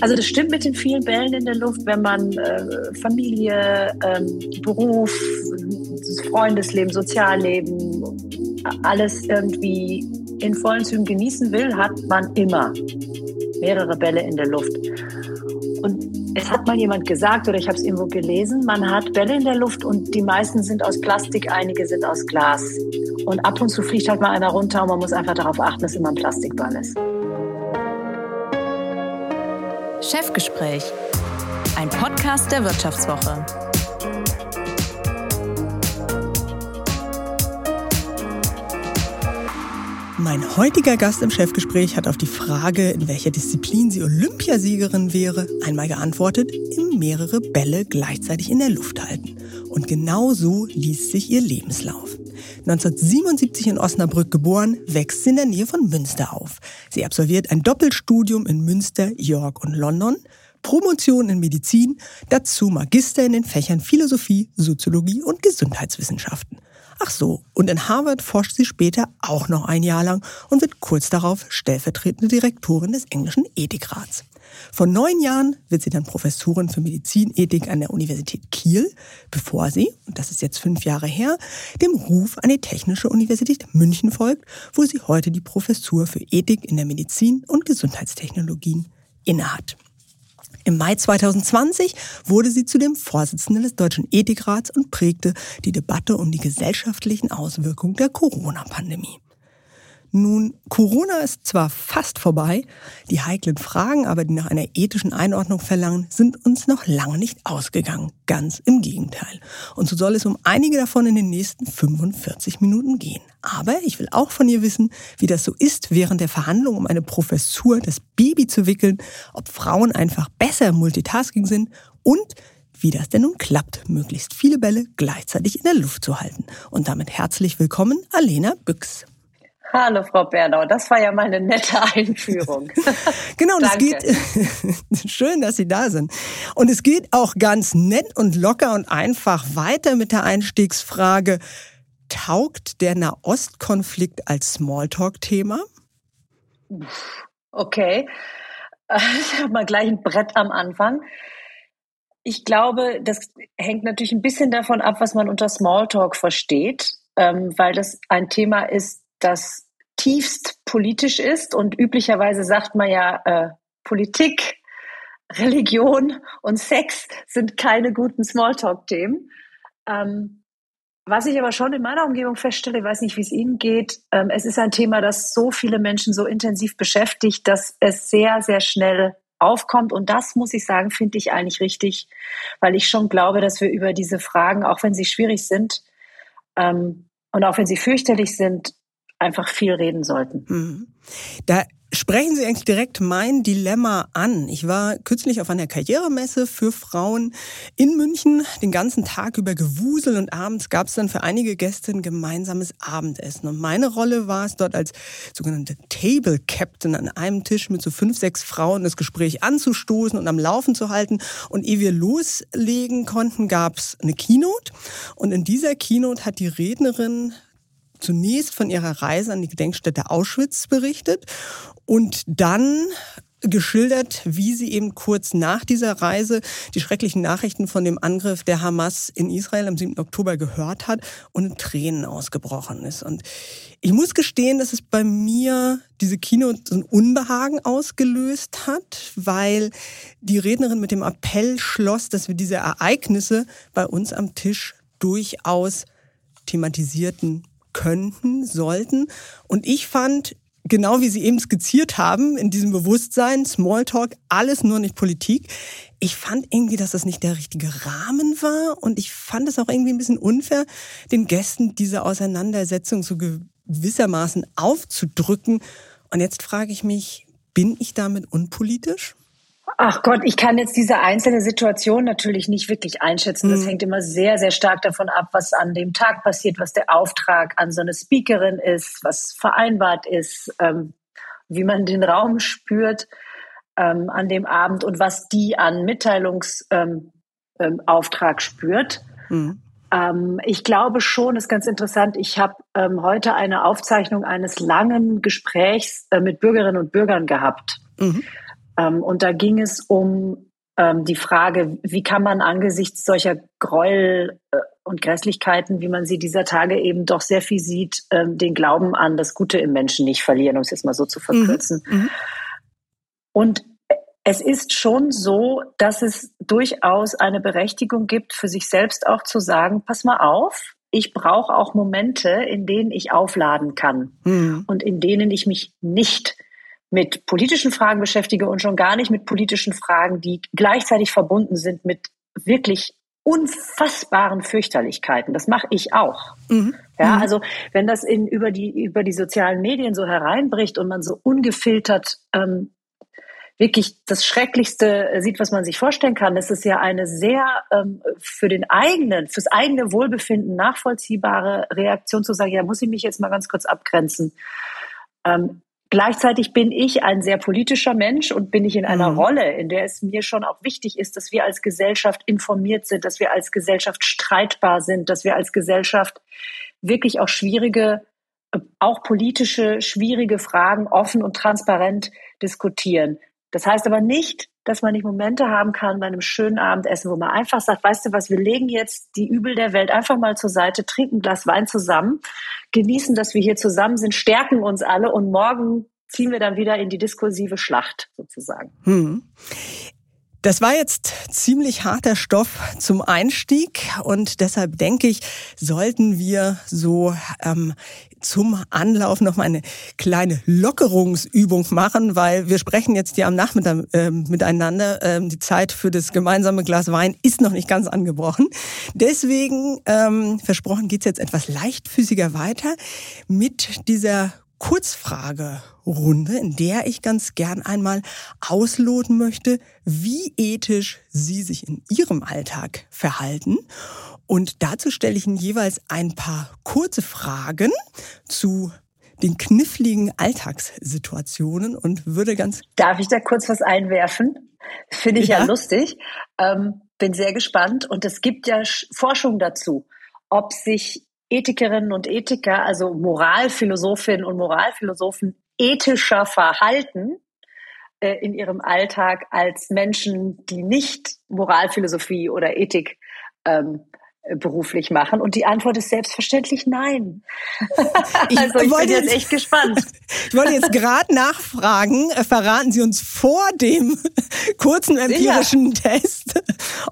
Also das stimmt mit den vielen Bällen in der Luft, wenn man äh, Familie, ähm, Beruf, Freundesleben, Sozialleben, alles irgendwie in vollen Zügen genießen will, hat man immer mehrere Bälle in der Luft. Und es hat mal jemand gesagt oder ich habe es irgendwo gelesen, man hat Bälle in der Luft und die meisten sind aus Plastik, einige sind aus Glas. Und ab und zu fliegt halt mal einer runter und man muss einfach darauf achten, dass immer ein Plastikball ist. Chefgespräch, ein Podcast der Wirtschaftswoche. Mein heutiger Gast im Chefgespräch hat auf die Frage, in welcher Disziplin sie Olympiasiegerin wäre, einmal geantwortet, im mehrere Bälle gleichzeitig in der Luft halten. Und genau so liest sich ihr Lebenslauf. 1977 in Osnabrück geboren, wächst sie in der Nähe von Münster auf. Sie absolviert ein Doppelstudium in Münster, York und London, Promotion in Medizin, dazu Magister in den Fächern Philosophie, Soziologie und Gesundheitswissenschaften. Ach so, und in Harvard forscht sie später auch noch ein Jahr lang und wird kurz darauf stellvertretende Direktorin des englischen Ethikrats. Vor neun Jahren wird sie dann Professorin für Medizinethik an der Universität Kiel, bevor sie, und das ist jetzt fünf Jahre her, dem Ruf an die Technische Universität München folgt, wo sie heute die Professur für Ethik in der Medizin und Gesundheitstechnologien innehat. Im Mai 2020 wurde sie zudem Vorsitzende des Deutschen Ethikrats und prägte die Debatte um die gesellschaftlichen Auswirkungen der Corona-Pandemie. Nun, Corona ist zwar fast vorbei, die heiklen Fragen aber, die nach einer ethischen Einordnung verlangen, sind uns noch lange nicht ausgegangen. Ganz im Gegenteil. Und so soll es um einige davon in den nächsten 45 Minuten gehen. Aber ich will auch von ihr wissen, wie das so ist, während der Verhandlung um eine Professur das Baby zu wickeln, ob Frauen einfach besser Multitasking sind und wie das denn nun klappt, möglichst viele Bälle gleichzeitig in der Luft zu halten. Und damit herzlich willkommen, Alena Büchs. Hallo Frau Bernau, das war ja mal eine nette Einführung. genau, und es geht schön, dass Sie da sind. Und es geht auch ganz nett und locker und einfach weiter mit der Einstiegsfrage: Taugt der Nahostkonflikt als Smalltalk-Thema? Okay, ich habe mal gleich ein Brett am Anfang. Ich glaube, das hängt natürlich ein bisschen davon ab, was man unter Smalltalk versteht, ähm, weil das ein Thema ist, das tiefst politisch ist und üblicherweise sagt man ja, äh, Politik, Religion und Sex sind keine guten Smalltalk-Themen. Ähm, was ich aber schon in meiner Umgebung feststelle, ich weiß nicht, wie es Ihnen geht, ähm, es ist ein Thema, das so viele Menschen so intensiv beschäftigt, dass es sehr, sehr schnell aufkommt. Und das, muss ich sagen, finde ich eigentlich richtig, weil ich schon glaube, dass wir über diese Fragen, auch wenn sie schwierig sind ähm, und auch wenn sie fürchterlich sind, einfach viel reden sollten. Mhm. Da Sprechen Sie eigentlich direkt mein Dilemma an. Ich war kürzlich auf einer Karrieremesse für Frauen in München, den ganzen Tag über gewusel und abends gab es dann für einige Gäste ein gemeinsames Abendessen. Und meine Rolle war es dort als sogenannte Table Captain an einem Tisch mit so fünf, sechs Frauen das Gespräch anzustoßen und am Laufen zu halten. Und ehe wir loslegen konnten, gab es eine Keynote. Und in dieser Keynote hat die Rednerin zunächst von ihrer Reise an die Gedenkstätte Auschwitz berichtet und dann geschildert, wie sie eben kurz nach dieser Reise die schrecklichen Nachrichten von dem Angriff der Hamas in Israel am 7. Oktober gehört hat und in Tränen ausgebrochen ist. Und ich muss gestehen, dass es bei mir diese Kino so ein Unbehagen ausgelöst hat, weil die Rednerin mit dem Appell schloss, dass wir diese Ereignisse bei uns am Tisch durchaus thematisierten könnten, sollten. Und ich fand, genau wie Sie eben skizziert haben, in diesem Bewusstsein, Smalltalk, alles nur nicht Politik. Ich fand irgendwie, dass das nicht der richtige Rahmen war und ich fand es auch irgendwie ein bisschen unfair, den Gästen diese Auseinandersetzung so gewissermaßen aufzudrücken. Und jetzt frage ich mich, bin ich damit unpolitisch? Ach Gott, ich kann jetzt diese einzelne Situation natürlich nicht wirklich einschätzen. Das mhm. hängt immer sehr, sehr stark davon ab, was an dem Tag passiert, was der Auftrag an so eine Speakerin ist, was vereinbart ist, ähm, wie man den Raum spürt ähm, an dem Abend und was die an Mitteilungsauftrag ähm, ähm spürt. Mhm. Ich glaube schon, ist ganz interessant. Ich habe ähm, heute eine Aufzeichnung eines langen Gesprächs äh, mit Bürgerinnen und Bürgern gehabt. Mhm und da ging es um ähm, die Frage, wie kann man angesichts solcher Gräuel äh, und Grässlichkeiten, wie man sie dieser Tage eben doch sehr viel sieht, ähm, den Glauben an das Gute im Menschen nicht verlieren, um es jetzt mal so zu verkürzen. Mhm. mhm. Und es ist schon so, dass es durchaus eine Berechtigung gibt, für sich selbst auch zu sagen, pass mal auf, ich brauche auch Momente, in denen ich aufladen kann mhm. und in denen ich mich nicht mit politischen Fragen beschäftige und schon gar nicht mit politischen Fragen, die gleichzeitig verbunden sind mit wirklich unfassbaren Fürchterlichkeiten. Das mache ich auch. Mhm. Ja, mhm. also wenn das in, über, die, über die sozialen Medien so hereinbricht und man so ungefiltert ähm, wirklich das Schrecklichste sieht, was man sich vorstellen kann, ist ja eine sehr ähm, für den eigenen, fürs eigene Wohlbefinden nachvollziehbare Reaktion zu sagen, ja, muss ich mich jetzt mal ganz kurz abgrenzen. Ähm, Gleichzeitig bin ich ein sehr politischer Mensch und bin ich in einer mhm. Rolle, in der es mir schon auch wichtig ist, dass wir als Gesellschaft informiert sind, dass wir als Gesellschaft streitbar sind, dass wir als Gesellschaft wirklich auch schwierige, auch politische, schwierige Fragen offen und transparent diskutieren. Das heißt aber nicht, dass man nicht Momente haben kann bei einem schönen Abendessen, wo man einfach sagt, weißt du was, wir legen jetzt die Übel der Welt einfach mal zur Seite, trinken ein Glas Wein zusammen, genießen, dass wir hier zusammen sind, stärken uns alle und morgen ziehen wir dann wieder in die diskursive Schlacht sozusagen. Hm. Das war jetzt ziemlich harter Stoff zum Einstieg und deshalb denke ich, sollten wir so ähm, zum Anlauf noch mal eine kleine Lockerungsübung machen, weil wir sprechen jetzt hier am Nachmittag äh, miteinander. Ähm, die Zeit für das gemeinsame Glas Wein ist noch nicht ganz angebrochen. Deswegen, ähm, versprochen, geht's jetzt etwas leichtfüßiger weiter mit dieser Kurzfragerunde, in der ich ganz gern einmal ausloten möchte, wie ethisch Sie sich in Ihrem Alltag verhalten. Und dazu stelle ich Ihnen jeweils ein paar kurze Fragen zu den kniffligen Alltagssituationen und würde ganz. Darf ich da kurz was einwerfen? Finde ich ja, ja lustig. Ähm, bin sehr gespannt. Und es gibt ja Forschung dazu, ob sich Ethikerinnen und Ethiker, also Moralphilosophinnen und Moralphilosophen, ethischer verhalten äh, in ihrem Alltag als Menschen, die nicht Moralphilosophie oder Ethik ähm, beruflich machen? Und die Antwort ist selbstverständlich nein. Ich also ich bin jetzt, echt gespannt. Ich wollte jetzt gerade nachfragen, äh, verraten Sie uns vor dem kurzen empirischen Sicher. Test,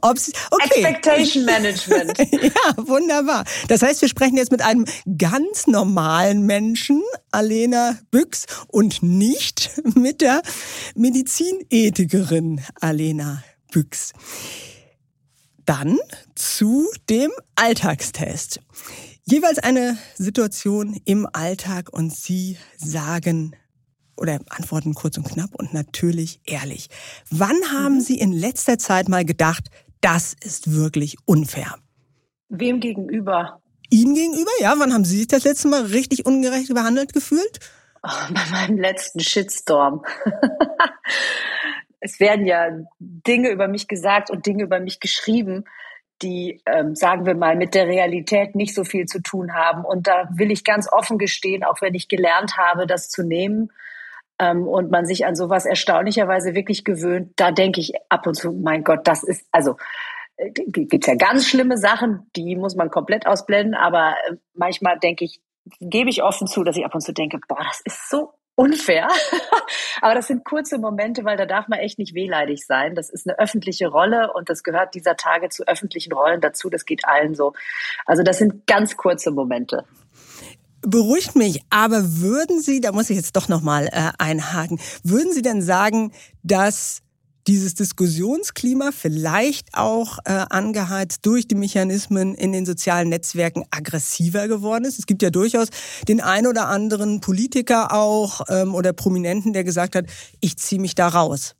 ob Sie, okay. Expectation Management. Ja, wunderbar. Das heißt, wir sprechen jetzt mit einem ganz normalen Menschen, Alena Büchs, und nicht mit der Medizinethikerin Alena Büchs. Dann zu dem Alltagstest. Jeweils eine Situation im Alltag und Sie sagen oder antworten kurz und knapp und natürlich ehrlich. Wann haben mhm. Sie in letzter Zeit mal gedacht, das ist wirklich unfair? Wem gegenüber? Ihnen gegenüber? Ja, wann haben Sie sich das letzte Mal richtig ungerecht behandelt gefühlt? Oh, bei meinem letzten Shitstorm. es werden ja Dinge über mich gesagt und Dinge über mich geschrieben, die, ähm, sagen wir mal, mit der Realität nicht so viel zu tun haben. Und da will ich ganz offen gestehen, auch wenn ich gelernt habe, das zu nehmen ähm, und man sich an sowas erstaunlicherweise wirklich gewöhnt, da denke ich ab und zu, mein Gott, das ist, also äh, gibt's ja ganz schlimme Sachen, die muss man komplett ausblenden, aber äh, manchmal denke ich, gebe ich offen zu, dass ich ab und zu denke, boah, das ist so unfair. Aber das sind kurze Momente, weil da darf man echt nicht wehleidig sein. Das ist eine öffentliche Rolle und das gehört dieser Tage zu öffentlichen Rollen dazu. Das geht allen so. Also das sind ganz kurze Momente. Beruhigt mich, aber würden Sie, da muss ich jetzt doch nochmal äh, einhaken, würden Sie denn sagen, dass dieses Diskussionsklima vielleicht auch äh, angeheizt durch die Mechanismen in den sozialen Netzwerken aggressiver geworden ist. Es gibt ja durchaus den ein oder anderen Politiker auch ähm, oder Prominenten, der gesagt hat, ich ziehe mich da raus.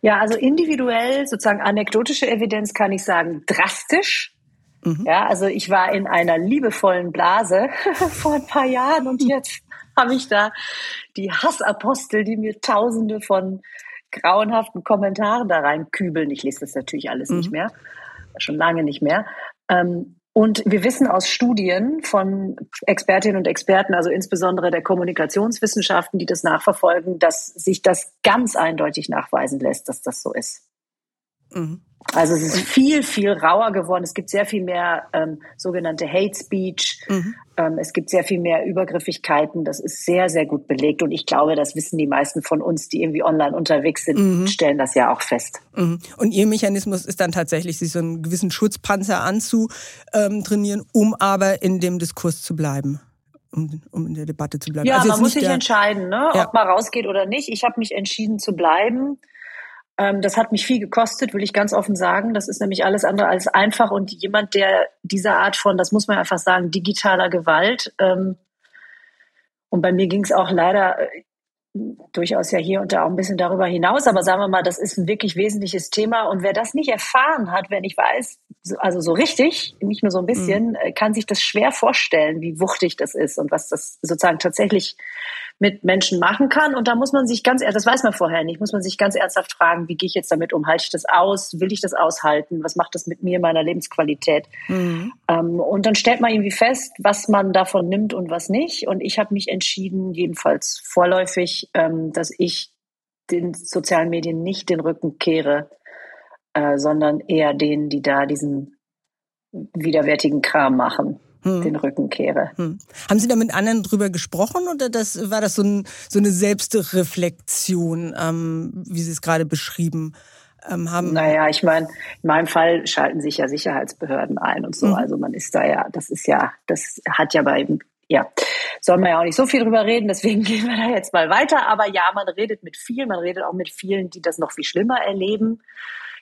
Ja, also individuell, sozusagen anekdotische Evidenz kann ich sagen, drastisch. Mhm. Ja, also ich war in einer liebevollen Blase vor ein paar Jahren und jetzt habe ich da die Hassapostel, die mir Tausende von grauenhaften Kommentaren da reinkübeln. Ich lese das natürlich alles mhm. nicht mehr, schon lange nicht mehr. Ähm, Und wir wissen aus Studien von Expertinnen und Experten, also insbesondere der Kommunikationswissenschaften, die das nachverfolgen, dass sich das ganz eindeutig nachweisen lässt, dass das so ist. Mhm. Also es ist viel, viel rauer geworden. Es gibt sehr viel mehr ähm, sogenannte Hate Speech. Mhm. Ähm, es gibt sehr viel mehr Übergriffigkeiten. Das ist sehr, sehr gut belegt. Und ich glaube, das wissen die meisten von uns, die irgendwie online unterwegs sind, mhm. stellen das ja auch fest. Mhm. Und Ihr Mechanismus ist dann tatsächlich, sich so einen gewissen Schutzpanzer anzutrainieren, um aber in dem Diskurs zu bleiben. Um, um in der Debatte zu bleiben. Ja, also man muss sich entscheiden, ne, ja. ob man rausgeht oder nicht. Ich habe mich entschieden zu bleiben ähm, das hat mich viel gekostet, will ich ganz offen sagen. Das ist nämlich alles andere als einfach. Und jemand, der diese Art von, das muss man einfach sagen, digitaler Gewalt, ähm, und bei mir ging es auch leider äh, durchaus ja hier und da auch ein bisschen darüber hinaus, aber sagen wir mal, das ist ein wirklich wesentliches Thema. Und wer das nicht erfahren hat, wer nicht weiß, also so richtig, nicht nur so ein bisschen, mhm. kann sich das schwer vorstellen, wie wuchtig das ist und was das sozusagen tatsächlich mit Menschen machen kann. Und da muss man sich ganz, das weiß man vorher nicht, muss man sich ganz ernsthaft fragen, wie gehe ich jetzt damit um? Halte ich das aus? Will ich das aushalten? Was macht das mit mir, meiner Lebensqualität? Mhm. Ähm, und dann stellt man irgendwie fest, was man davon nimmt und was nicht. Und ich habe mich entschieden, jedenfalls vorläufig, ähm, dass ich den sozialen Medien nicht den Rücken kehre, äh, sondern eher denen, die da diesen widerwärtigen Kram machen hm. den Rücken kehre. Hm. Haben Sie da mit anderen drüber gesprochen oder das, war das so, ein, so eine Selbstreflexion, ähm, wie Sie es gerade beschrieben ähm, haben? Naja, ich meine, in meinem Fall schalten sich ja Sicherheitsbehörden ein und so. Hm. Also man ist da ja, das ist ja, das hat ja bei ja, soll man ja auch nicht so viel drüber reden, deswegen gehen wir da jetzt mal weiter. Aber ja, man redet mit vielen, man redet auch mit vielen, die das noch viel schlimmer erleben.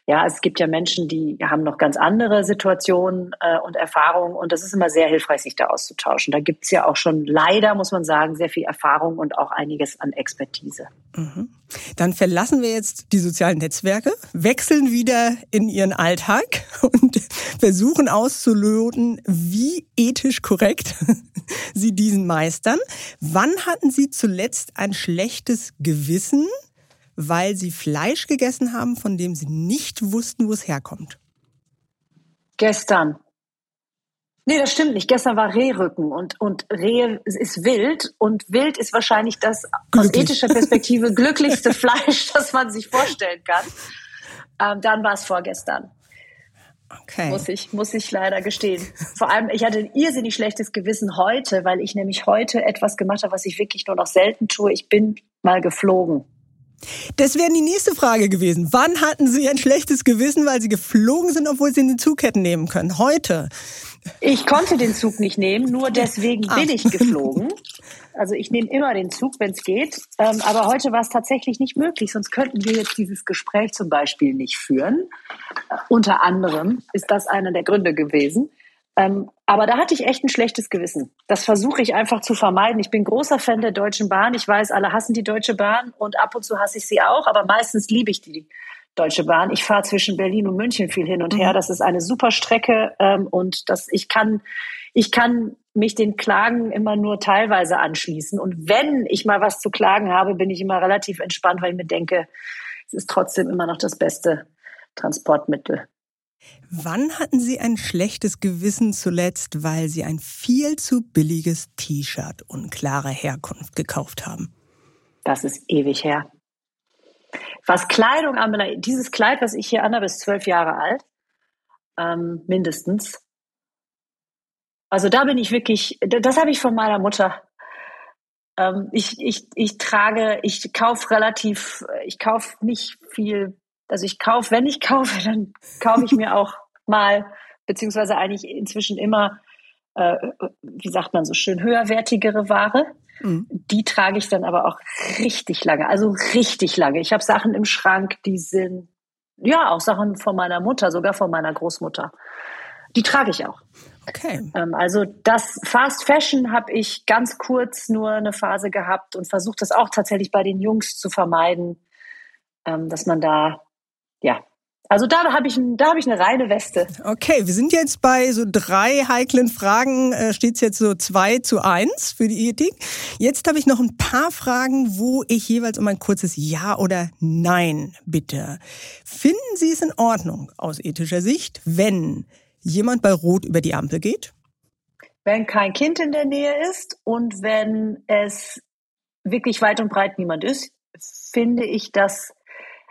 Ja, es gibt ja Menschen, die haben noch ganz andere Situationen äh, und Erfahrungen und das ist immer sehr hilfreich, sich da auszutauschen. Da gibt's ja auch schon leider, muss man sagen, sehr viel Erfahrung und auch einiges an Expertise. Mhm. Dann verlassen wir jetzt die sozialen Netzwerke, wechseln wieder in ihren Alltag und versuchen auszuloten, wie ethisch korrekt Sie diesen meistern. Wann hatten Sie zuletzt ein schlechtes Gewissen? Weil sie Fleisch gegessen haben, von dem sie nicht wussten, wo es herkommt. Gestern. Nee, das stimmt nicht. Gestern war Rehrücken und, und Rehe ist wild und wild ist wahrscheinlich das Glücklich. aus ethischer Perspektive glücklichste Fleisch, das man sich vorstellen kann. Ähm, dann war es vorgestern. Okay. Muss ich, muss ich leider gestehen. Vor allem, ich hatte ein irrsinnig schlechtes Gewissen heute, weil ich nämlich heute etwas gemacht habe, was ich wirklich nur noch selten tue. Ich bin mal geflogen. Das wäre die nächste Frage gewesen. Wann hatten Sie ein schlechtes Gewissen, weil Sie geflogen sind, obwohl Sie den Zug hätten nehmen können? Heute. Ich konnte den Zug nicht nehmen, nur deswegen ah. bin ich geflogen. Also ich nehme immer den Zug, wenn es geht. Ähm, aber heute war es tatsächlich nicht möglich, sonst könnten wir jetzt dieses Gespräch zum Beispiel nicht führen. Äh, unter anderem ist das einer der Gründe gewesen. Ähm, aber da hatte ich echt ein schlechtes Gewissen. Das versuche ich einfach zu vermeiden. Ich bin großer Fan der Deutschen Bahn. Ich weiß, alle hassen die Deutsche Bahn und ab und zu hasse ich sie auch, aber meistens liebe ich die Deutsche Bahn. Ich fahre zwischen Berlin und München viel hin und her. Mhm. Das ist eine super Strecke ähm, und das, ich kann, ich kann mich den Klagen immer nur teilweise anschließen. Und wenn ich mal was zu klagen habe, bin ich immer relativ entspannt, weil ich mir denke, es ist trotzdem immer noch das beste Transportmittel. Wann hatten Sie ein schlechtes Gewissen zuletzt, weil Sie ein viel zu billiges T-Shirt unklarer Herkunft gekauft haben? Das ist ewig her. Was Kleidung anbelangt, dieses Kleid, was ich hier anhabe, ist zwölf Jahre alt, ähm, mindestens. Also da bin ich wirklich, das habe ich von meiner Mutter. Ähm, ich, ich, ich trage, ich kaufe relativ, ich kaufe nicht viel also ich kaufe, wenn ich kaufe, dann kaufe ich mir auch mal, beziehungsweise eigentlich inzwischen immer, äh, wie sagt man so schön, höherwertigere Ware. Mhm. Die trage ich dann aber auch richtig lange, also richtig lange. Ich habe Sachen im Schrank, die sind, ja, auch Sachen von meiner Mutter, sogar von meiner Großmutter. Die trage ich auch. Okay. Ähm, also das Fast Fashion habe ich ganz kurz nur eine Phase gehabt und versuche das auch tatsächlich bei den Jungs zu vermeiden, ähm, dass man da ja, also da habe ich, da hab ich eine reine Weste. Okay, wir sind jetzt bei so drei heiklen Fragen, äh, steht es jetzt so zwei zu eins für die Ethik. Jetzt habe ich noch ein paar Fragen, wo ich jeweils um ein kurzes Ja oder Nein bitte. Finden Sie es in Ordnung aus ethischer Sicht, wenn jemand bei Rot über die Ampel geht? Wenn kein Kind in der Nähe ist und wenn es wirklich weit und breit niemand ist, finde ich, dass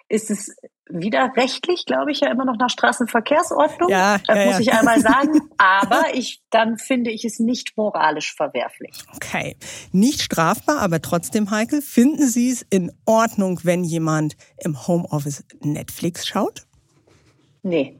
ist es wieder rechtlich, glaube ich, ja immer noch nach Straßenverkehrsordnung. Ja, das ja, muss ja. ich einmal sagen. Aber ich, dann finde ich es nicht moralisch verwerflich. Okay. Nicht strafbar, aber trotzdem heikel. Finden Sie es in Ordnung, wenn jemand im Homeoffice Netflix schaut? Nee.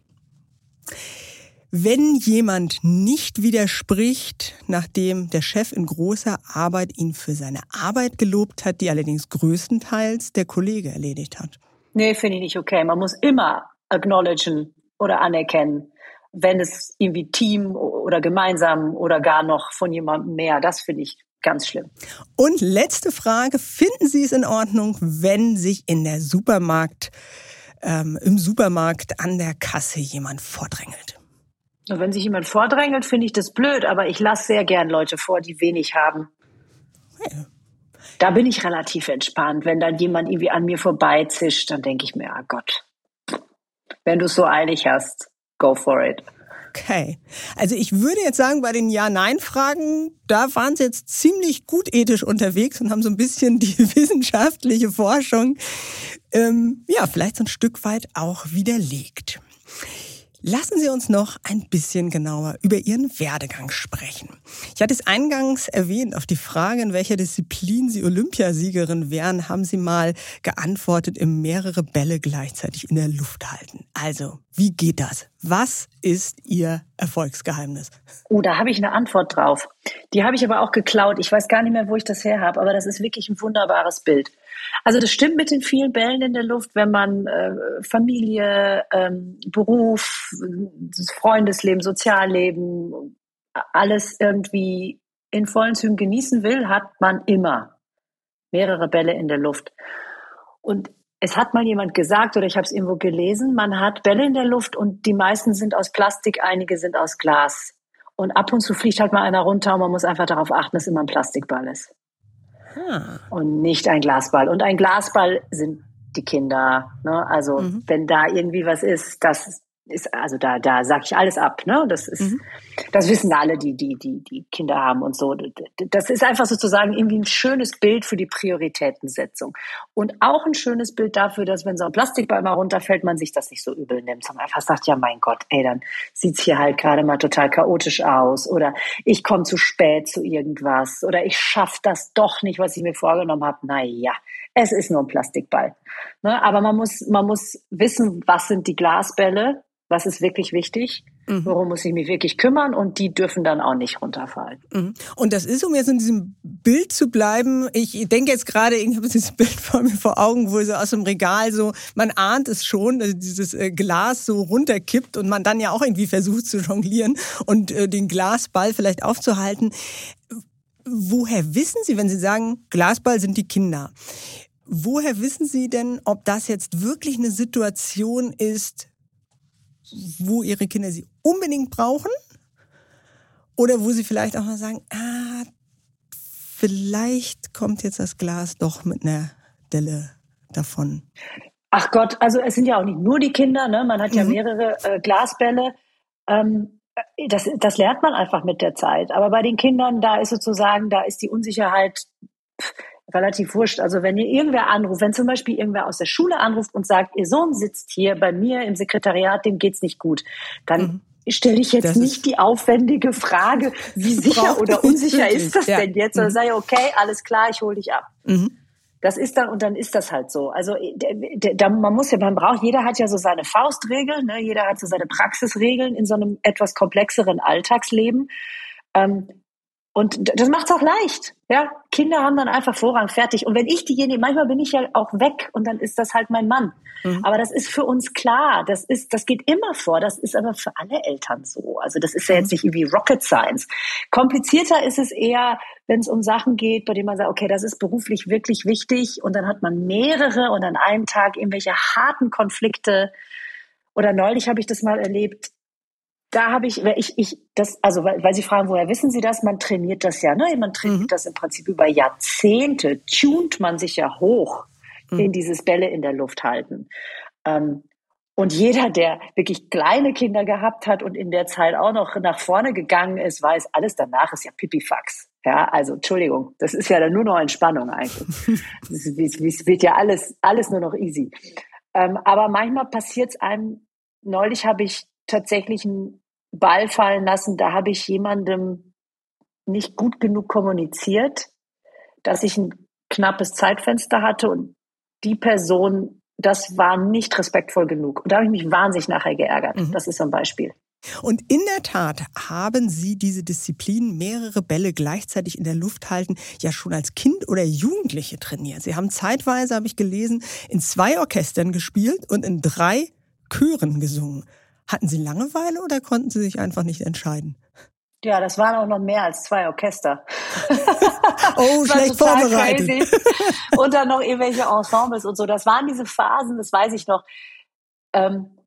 Wenn jemand nicht widerspricht, nachdem der Chef in großer Arbeit ihn für seine Arbeit gelobt hat, die allerdings größtenteils der Kollege erledigt hat. Nee, finde ich nicht okay. Man muss immer acknowledgen oder anerkennen, wenn es irgendwie Team oder gemeinsam oder gar noch von jemandem mehr, das finde ich ganz schlimm. Und letzte Frage, finden Sie es in Ordnung, wenn sich in der Supermarkt, ähm, im Supermarkt an der Kasse jemand vordrängelt? Wenn sich jemand vordrängelt, finde ich das blöd, aber ich lasse sehr gern Leute vor, die wenig haben. Ja. Da bin ich relativ entspannt. Wenn dann jemand irgendwie an mir vorbeizischt, dann denke ich mir, ah Gott, wenn du es so eilig hast, go for it. Okay. Also ich würde jetzt sagen, bei den Ja-Nein-Fragen, da waren Sie jetzt ziemlich gut ethisch unterwegs und haben so ein bisschen die wissenschaftliche Forschung, ähm, ja, vielleicht so ein Stück weit auch widerlegt. Lassen Sie uns noch ein bisschen genauer über Ihren Werdegang sprechen. Ich hatte es eingangs erwähnt, auf die Frage, in welcher Disziplin Sie Olympiasiegerin wären, haben Sie mal geantwortet, im mehrere Bälle gleichzeitig in der Luft halten. Also, wie geht das? Was ist Ihr Erfolgsgeheimnis? Oh, da habe ich eine Antwort drauf. Die habe ich aber auch geklaut. Ich weiß gar nicht mehr, wo ich das her habe, aber das ist wirklich ein wunderbares Bild. Also das stimmt mit den vielen Bällen in der Luft, wenn man äh, Familie, ähm, Beruf, Freundesleben, Sozialleben, alles irgendwie in vollen Zügen genießen will, hat man immer mehrere Bälle in der Luft. Und es hat mal jemand gesagt oder ich habe es irgendwo gelesen, man hat Bälle in der Luft und die meisten sind aus Plastik, einige sind aus Glas. Und ab und zu fliegt halt mal einer runter und man muss einfach darauf achten, dass immer ein Plastikball ist. Ah. Und nicht ein Glasball. Und ein Glasball sind die Kinder. Ne? Also Mhm. wenn da irgendwie was ist, das ist, also da, da sage ich alles ab. Ne? Das ist, Mhm. das wissen alle, die, die, die, die Kinder haben und so. Das ist einfach sozusagen irgendwie ein schönes Bild für die Prioritätensetzung. Und auch ein schönes Bild dafür, dass wenn so ein Plastikball mal runterfällt, man sich das nicht so übel nimmt, sondern einfach sagt, ja mein Gott, ey, dann sieht's hier halt gerade mal total chaotisch aus. Oder ich komme zu spät zu irgendwas. Oder ich schaff das doch nicht, was ich mir vorgenommen habe. Na ja, es ist nur ein Plastikball. Ne? Aber man muss, man muss wissen, was sind die Glasbälle, was ist wirklich wichtig, Mhm. worum muss ich mich wirklich kümmern und die dürfen dann auch nicht runterfallen. Mhm. Und das ist, um jetzt in diesem Bild zu bleiben, ich denke jetzt gerade, ich habe dieses Bild vor mir vor Augen, wo so aus dem Regal so, man ahnt es schon, dass dieses äh, Glas so runterkippt und man dann ja auch irgendwie versucht zu jonglieren und äh, den Glasball vielleicht aufzuhalten. Woher wissen Sie, wenn Sie sagen, Glasball sind die Kinder? Woher wissen Sie denn, ob das jetzt wirklich eine Situation ist, wo Ihre Kinder sie unbedingt brauchen? Oder wo Sie vielleicht auch mal sagen, ah, vielleicht kommt jetzt das Glas doch mit einer Delle davon. Ach Gott, also es sind ja auch nicht nur die Kinder, ne? man hat ja Mhm. mehrere äh, Glasbälle. Ähm, das, das lernt man einfach mit der Zeit. Aber bei den Kindern, da ist sozusagen, da ist die Unsicherheit pff, relativ wurscht. Also wenn ihr irgendwer anruft, wenn zum Beispiel irgendwer aus der Schule anruft und sagt, ihr Sohn sitzt hier bei mir im Sekretariat, dem geht's nicht gut, dann Mhm. stelle ich jetzt Das nicht die aufwendige Frage, wie sicher oder unsicher ist das ja. denn jetzt? Oder Mhm. sei okay, alles klar, ich hole dich ab. Mhm. Das ist dann, und dann ist das halt so. Also, der, der, man muss ja, man braucht, jeder hat ja so seine Faustregeln, ne? jeder hat so seine Praxisregeln in so einem etwas komplexeren Alltagsleben. Ähm, und das macht's auch leicht. Ja, Kinder haben dann einfach Vorrang fertig. Und wenn ich diejenige, manchmal bin ich ja auch weg und dann ist das halt mein Mann. Mhm. Aber das ist für uns klar. Das ist, das geht immer vor. Das ist aber für alle Eltern so. Also das ist ja jetzt nicht irgendwie Rocket Science. Komplizierter ist es eher, wenn es um Sachen geht, bei denen man sagt, okay, das ist beruflich wirklich wichtig und dann hat man mehrere und an einem Tag irgendwelche harten Konflikte. Oder neulich habe ich das mal erlebt. Da habe ich, weil ich, ich, das, also weil, weil Sie fragen, woher wissen Sie das? Man trainiert das ja, ne? Man trainiert Mhm. das im Prinzip über Jahrzehnte, tunt man sich ja hoch Mhm. in dieses Bälle in der Luft halten. Ähm, Und jeder, der wirklich kleine Kinder gehabt hat und in der Zeit auch noch nach vorne gegangen ist, weiß, alles danach ist ja Pipifax. Ja, also Entschuldigung, das ist ja dann nur noch Entspannung eigentlich. Es wird ja alles, alles nur noch easy. Ähm, aber manchmal passiert es einem, neulich habe ich tatsächlich einen Ball fallen lassen, da habe ich jemandem nicht gut genug kommuniziert, dass ich ein knappes Zeitfenster hatte und die Person das war nicht respektvoll genug. Und da habe ich mich wahnsinnig nachher geärgert. Mhm. Das ist so ein Beispiel. Und in der Tat haben Sie diese Disziplin, mehrere Bälle gleichzeitig in der Luft halten, ja schon als Kind oder Jugendliche trainiert. Sie haben zeitweise, habe ich gelesen, in zwei Orchestern gespielt und in drei Chören gesungen. Hatten Sie Langeweile oder konnten Sie sich einfach nicht entscheiden? Ja, das waren auch noch mehr als zwei Orchester. oh, schlecht vorbereitet. Crazy. Und dann noch irgendwelche Ensembles und so. Das waren diese Phasen, das weiß ich noch. Ähm,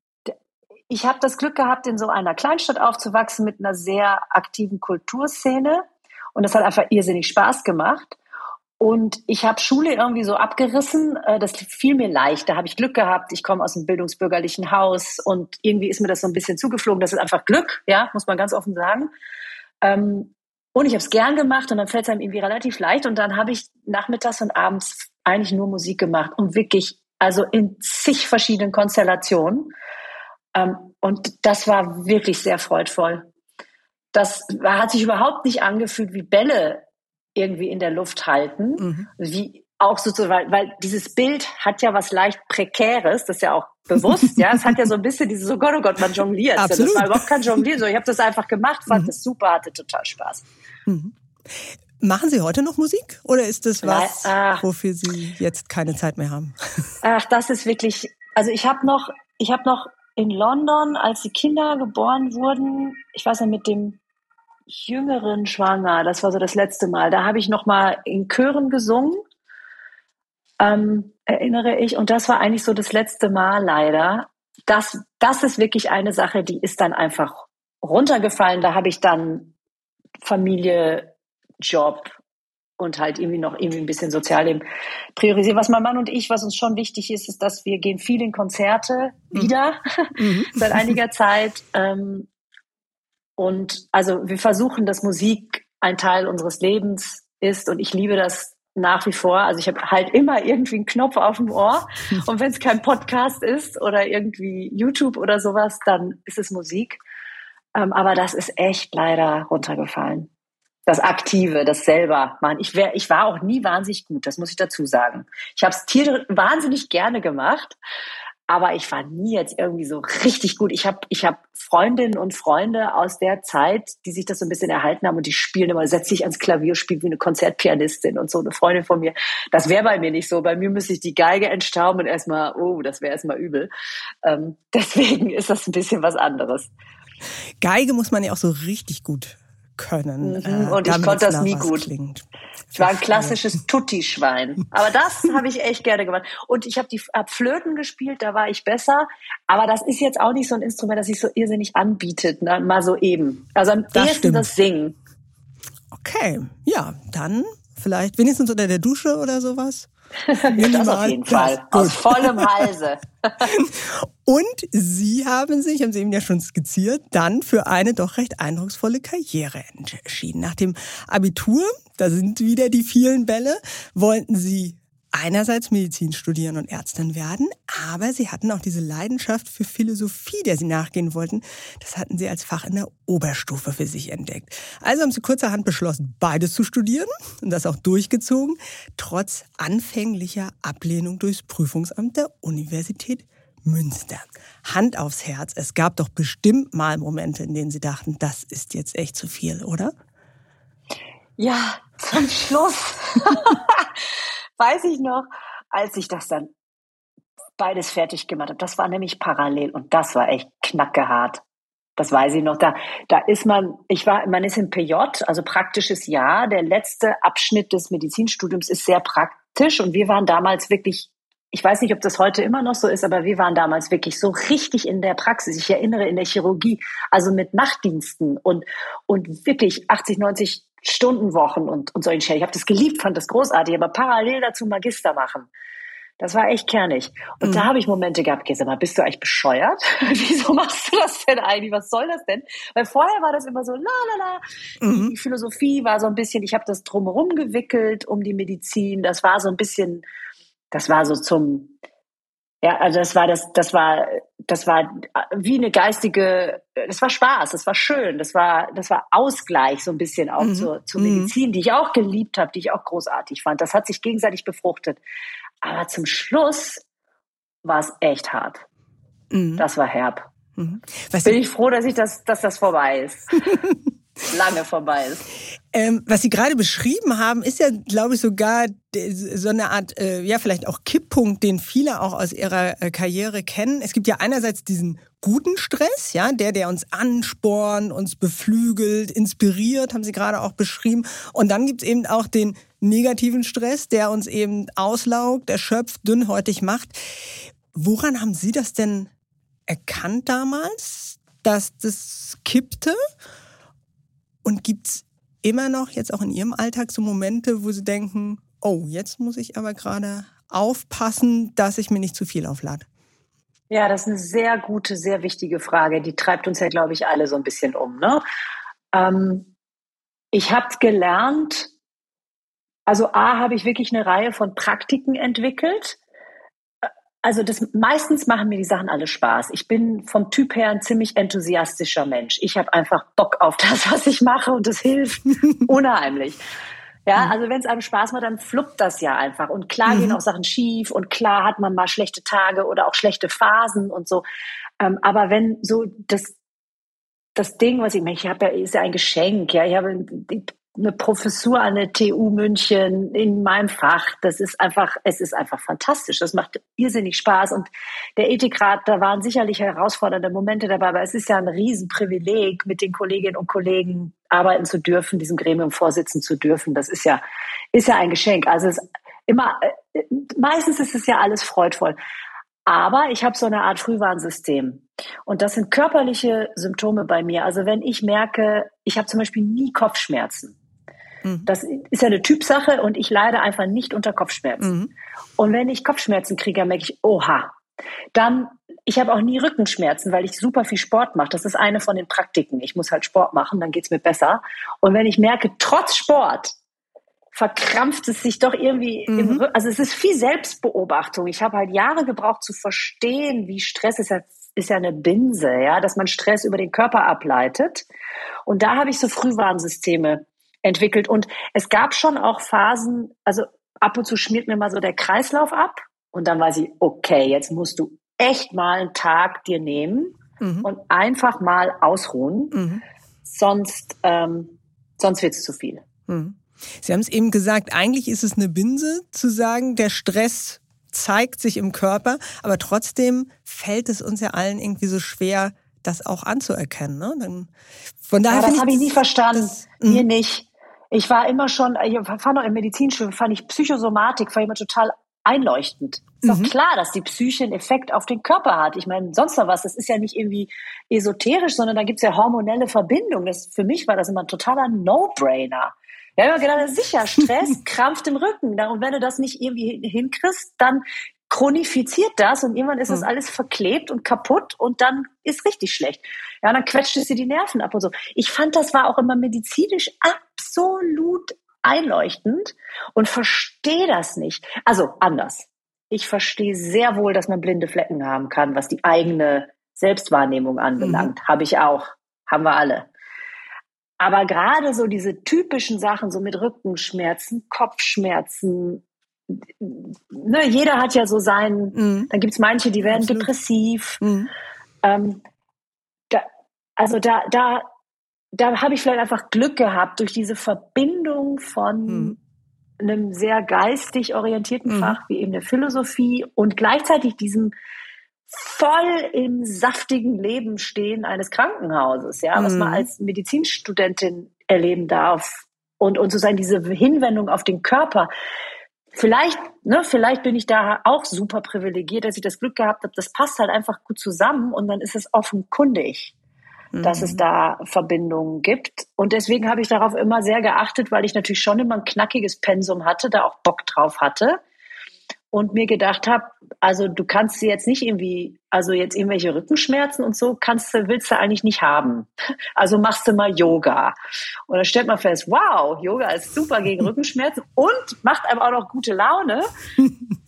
ich habe das Glück gehabt, in so einer Kleinstadt aufzuwachsen mit einer sehr aktiven Kulturszene. Und das hat einfach irrsinnig Spaß gemacht. Und ich habe Schule irgendwie so abgerissen. Äh, das fiel mir leicht. Da habe ich Glück gehabt. Ich komme aus einem bildungsbürgerlichen Haus und irgendwie ist mir das so ein bisschen zugeflogen. Das ist einfach Glück, ja, muss man ganz offen sagen. Ähm, und ich habe es gern gemacht und dann fällt es einem irgendwie relativ leicht. Und dann habe ich nachmittags und abends eigentlich nur Musik gemacht und wirklich, also in zig verschiedenen Konstellationen. Ähm, und das war wirklich sehr freudvoll. Das hat sich überhaupt nicht angefühlt wie Bälle irgendwie in der Luft halten, mhm. wie auch sozusagen, weil dieses Bild hat ja was leicht Prekäres, das ist ja auch bewusst, ja. Es hat ja so ein bisschen dieses, oh Gott, oh Gott, man jongliert. Absolut. Das war überhaupt kein Jonglieren. So, ich habe das einfach gemacht, fand mhm. das super, hatte total Spaß. Mhm. Machen Sie heute noch Musik oder ist das was, Ach, wofür Sie jetzt keine Zeit mehr haben? Ach, das ist wirklich, also ich habe noch, ich habe noch in London, als die Kinder geboren wurden, ich weiß nicht, mit dem jüngeren Schwanger, das war so das letzte Mal, da habe ich noch mal in Chören gesungen ähm, erinnere ich. Und das war eigentlich so das letzte Mal leider. Das, das ist wirklich eine Sache, die ist dann einfach runtergefallen. Da habe ich dann Familie, Job und halt irgendwie noch irgendwie ein bisschen Sozialleben priorisiert. Was mein Mann und ich, was uns schon wichtig ist, ist, dass wir gehen viel in Konzerte mhm. wieder mhm. seit einiger Zeit. Ähm, und also wir versuchen, dass Musik ein Teil unseres Lebens ist. Und ich liebe das nach wie vor. Also ich habe halt immer irgendwie einen Knopf auf dem Ohr. Und wenn es kein Podcast ist oder irgendwie YouTube oder sowas, dann ist es Musik. Ähm, aber das ist echt leider runtergefallen. Das Aktive, das selber machen. Ich, wär, ich war auch nie wahnsinnig gut, das muss ich dazu sagen. Ich habe es wahnsinnig gerne gemacht, aber ich war nie jetzt irgendwie so richtig gut. Ich habe ich hab Freundinnen und Freunde aus der Zeit, die sich das so ein bisschen erhalten haben und die spielen immer, setzt sich ans Klavier, spielt wie eine Konzertpianistin und so eine Freundin von mir. Das wäre bei mir nicht so. Bei mir müsste ich die Geige entstauben und erstmal, oh, das wäre erstmal übel. Ähm, deswegen ist das ein bisschen was anderes. Geige muss man ja auch so richtig gut können. Mhm, und ich konnte das nie gut. Klingt. Ich war ein klassisches Tutti-Schwein. Aber das habe ich echt gerne gemacht. Und ich habe die hab Flöten gespielt, da war ich besser. Aber das ist jetzt auch nicht so ein Instrument, das sich so irrsinnig anbietet, ne? mal so eben. Also am das ehesten stimmt. das Singen. Okay, ja, dann vielleicht wenigstens unter der Dusche oder sowas. Das auf jeden Fall. Aus vollem Halse. Und Sie haben sich, haben Sie eben ja schon skizziert, dann für eine doch recht eindrucksvolle Karriere entschieden. Nach dem Abitur, da sind wieder die vielen Bälle, wollten Sie einerseits Medizin studieren und Ärztin werden, aber sie hatten auch diese Leidenschaft für Philosophie, der sie nachgehen wollten. Das hatten sie als Fach in der Oberstufe für sich entdeckt. Also haben sie kurzerhand beschlossen, beides zu studieren und das auch durchgezogen, trotz anfänglicher Ablehnung durchs Prüfungsamt der Universität Münster. Hand aufs Herz, es gab doch bestimmt mal Momente, in denen sie dachten, das ist jetzt echt zu viel, oder? Ja, zum Schluss. weiß ich noch, als ich das dann beides fertig gemacht habe. Das war nämlich parallel und das war echt knackehart. Das weiß ich noch. Da, da ist man, ich war, man ist im PJ, also praktisches Jahr. Der letzte Abschnitt des Medizinstudiums ist sehr praktisch und wir waren damals wirklich, ich weiß nicht, ob das heute immer noch so ist, aber wir waren damals wirklich so richtig in der Praxis. Ich erinnere in der Chirurgie, also mit Nachtdiensten und, und wirklich 80, 90 Stundenwochen und, und solchen Shit. Ich habe das geliebt, fand das großartig, aber parallel dazu Magister machen. Das war echt kernig. Und mhm. da habe ich Momente gehabt, geh, sag mal, bist du eigentlich bescheuert? Wieso machst du das denn eigentlich? Was soll das denn? Weil vorher war das immer so, la la la. Mhm. Die Philosophie war so ein bisschen, ich habe das drumherum gewickelt um die Medizin. Das war so ein bisschen, das war so zum, ja, also das war das, das war, das war wie eine geistige, das war Spaß, das war schön, das war, das war Ausgleich so ein bisschen auch mhm. zur, zur mhm. Medizin, die ich auch geliebt habe, die ich auch großartig fand. Das hat sich gegenseitig befruchtet. Aber zum Schluss war es echt hart. Mhm. Das war herb. Mhm. Bin ich froh, dass ich das, dass das vorbei ist. Lange vorbei ist. Ähm, was Sie gerade beschrieben haben, ist ja, glaube ich, sogar so eine Art, äh, ja, vielleicht auch Kipppunkt, den viele auch aus ihrer äh, Karriere kennen. Es gibt ja einerseits diesen guten Stress, ja, der, der uns anspornt, uns beflügelt, inspiriert, haben Sie gerade auch beschrieben. Und dann gibt es eben auch den negativen Stress, der uns eben auslaugt, erschöpft, dünnhäutig macht. Woran haben Sie das denn erkannt damals, dass das kippte? Und gibt es immer noch jetzt auch in Ihrem Alltag so Momente, wo Sie denken, oh, jetzt muss ich aber gerade aufpassen, dass ich mir nicht zu viel auflade? Ja, das ist eine sehr gute, sehr wichtige Frage. Die treibt uns ja, glaube ich, alle so ein bisschen um. Ne? Ähm, ich habe gelernt, also A, habe ich wirklich eine Reihe von Praktiken entwickelt. Also das, meistens machen mir die Sachen alle Spaß. Ich bin vom Typ her ein ziemlich enthusiastischer Mensch. Ich habe einfach Bock auf das, was ich mache und das hilft unheimlich. Ja, mhm. also wenn es einem Spaß macht, dann fluppt das ja einfach. Und klar mhm. gehen auch Sachen schief und klar hat man mal schlechte Tage oder auch schlechte Phasen und so. Ähm, aber wenn so das das Ding, was ich meine, ich habe ja, ist ja ein Geschenk, ja, ich habe eine Professur an der TU München in meinem Fach. Das ist einfach, es ist einfach fantastisch. Das macht irrsinnig Spaß. Und der Ethikrat, da waren sicherlich herausfordernde Momente dabei, aber es ist ja ein Riesenprivileg, mit den Kolleginnen und Kollegen arbeiten zu dürfen, diesem Gremium vorsitzen zu dürfen. Das ist ja, ist ja ein Geschenk. Also es immer, äh, meistens ist es ja alles freudvoll. Aber ich habe so eine Art Frühwarnsystem. Und das sind körperliche Symptome bei mir. Also wenn ich merke, ich habe zum Beispiel nie Kopfschmerzen. Mhm. Das ist ja eine Typsache und ich leide einfach nicht unter Kopfschmerzen. Mhm. Und wenn ich Kopfschmerzen kriege, merke ich, oha. Dann, ich habe auch nie Rückenschmerzen, weil ich super viel Sport mache. Das ist eine von den Praktiken. Ich muss halt Sport machen, dann geht's mir besser. Und wenn ich merke, trotz Sport, verkrampft es sich doch irgendwie mhm. im. Also es ist viel Selbstbeobachtung. Ich habe halt Jahre gebraucht zu verstehen, wie Stress ist ja, ist ja eine Binse, ja, dass man Stress über den Körper ableitet. Und da habe ich so Frühwarnsysteme entwickelt. Und es gab schon auch Phasen, also ab und zu schmiert mir mal so der Kreislauf ab und dann weiß ich, okay, jetzt musst du echt mal einen Tag dir nehmen mhm. und einfach mal ausruhen, mhm. sonst, ähm, sonst wird es zu viel. Mhm. Sie haben es eben gesagt, eigentlich ist es eine Binse zu sagen, der Stress zeigt sich im Körper, aber trotzdem fällt es uns ja allen irgendwie so schwer, das auch anzuerkennen. Ne? Dann, von daher ja, das habe ich nie verstanden. Das, Mir nicht. Ich war immer schon, ich war noch im Medizinstudium, fand ich Psychosomatik, fand ich immer total einleuchtend. Ist mhm. doch klar, dass die Psyche einen Effekt auf den Körper hat. Ich meine, sonst noch was. Das ist ja nicht irgendwie esoterisch, sondern da gibt's ja hormonelle Verbindungen. Das, für mich war das immer ein totaler No-Brainer. Ja, immer gedacht, sicher, Stress krampft im Rücken. Und wenn du das nicht irgendwie hinkriegst, dann chronifiziert das und irgendwann ist das mhm. alles verklebt und kaputt und dann ist richtig schlecht. Ja, dann quetscht es dir die Nerven ab und so. Ich fand, das war auch immer medizinisch absolut einleuchtend und verstehe das nicht. Also anders. Ich verstehe sehr wohl, dass man blinde Flecken haben kann, was die eigene Selbstwahrnehmung anbelangt. Mhm. Habe ich auch. Haben wir alle. Aber gerade so diese typischen Sachen, so mit Rückenschmerzen, Kopfschmerzen, ne, jeder hat ja so seinen, mhm. dann gibt's manche, die werden Absolut. depressiv. Mhm. Ähm, da, also da, da, da habe ich vielleicht einfach Glück gehabt durch diese Verbindung von mhm. einem sehr geistig orientierten mhm. Fach wie eben der Philosophie und gleichzeitig diesem voll im saftigen Leben stehen eines Krankenhauses, ja, was man mhm. als Medizinstudentin erleben darf und und sozusagen diese Hinwendung auf den Körper. Vielleicht, ne, vielleicht bin ich da auch super privilegiert, dass ich das Glück gehabt habe. Das passt halt einfach gut zusammen und dann ist es offenkundig, mhm. dass es mhm. da Verbindungen gibt. Und deswegen habe ich darauf immer sehr geachtet, weil ich natürlich schon immer ein knackiges Pensum hatte, da auch Bock drauf hatte. Und mir gedacht habe, also du kannst jetzt nicht irgendwie, also jetzt irgendwelche Rückenschmerzen und so kannst du, willst du eigentlich nicht haben. Also machst du mal Yoga. Und dann stellt man fest, wow, Yoga ist super gegen Rückenschmerzen und macht einem auch noch gute Laune.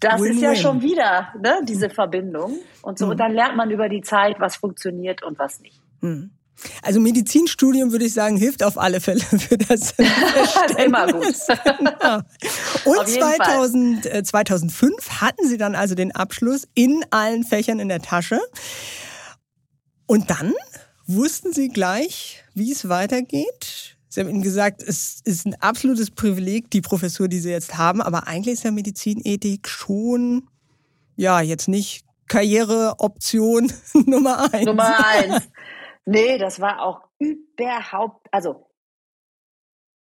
Das ist ja schon wieder ne, diese Verbindung und so. Und dann lernt man über die Zeit, was funktioniert und was nicht. Mhm. Also Medizinstudium würde ich sagen, hilft auf alle Fälle für das. immer gut. Genau. Und 2000, äh, 2005 hatten Sie dann also den Abschluss in allen Fächern in der Tasche. Und dann wussten Sie gleich, wie es weitergeht. Sie haben Ihnen gesagt, es ist ein absolutes Privileg, die Professur, die Sie jetzt haben, aber eigentlich ist ja Medizinethik schon, ja, jetzt nicht Karriereoption Nummer eins. Nummer eins. Nee, das war auch überhaupt, also